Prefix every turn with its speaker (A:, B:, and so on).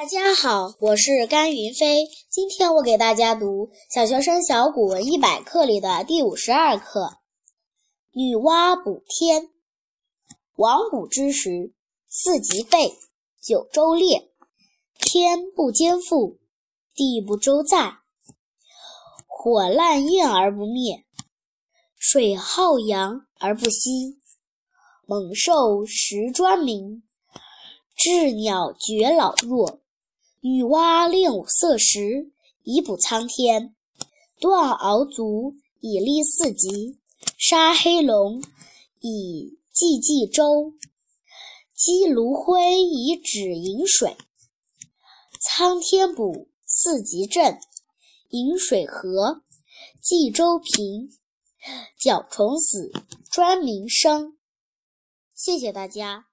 A: 大家好，我是甘云飞。今天我给大家读《小学生小古文一百课》里的第五十二课《女娲补天》。王补之时，四极废，九州裂，天不兼覆，地不周载，火烂焰而不灭，水浩洋而不息，猛兽食专鸣，鸷鸟绝老弱。女娲炼五色石，以补苍天；断鳌足，以立四极；杀黑龙，以济冀州；积炉灰，以止饮水。苍天补，四极正，饮水和，冀州平，角虫死，专民生。谢谢大家。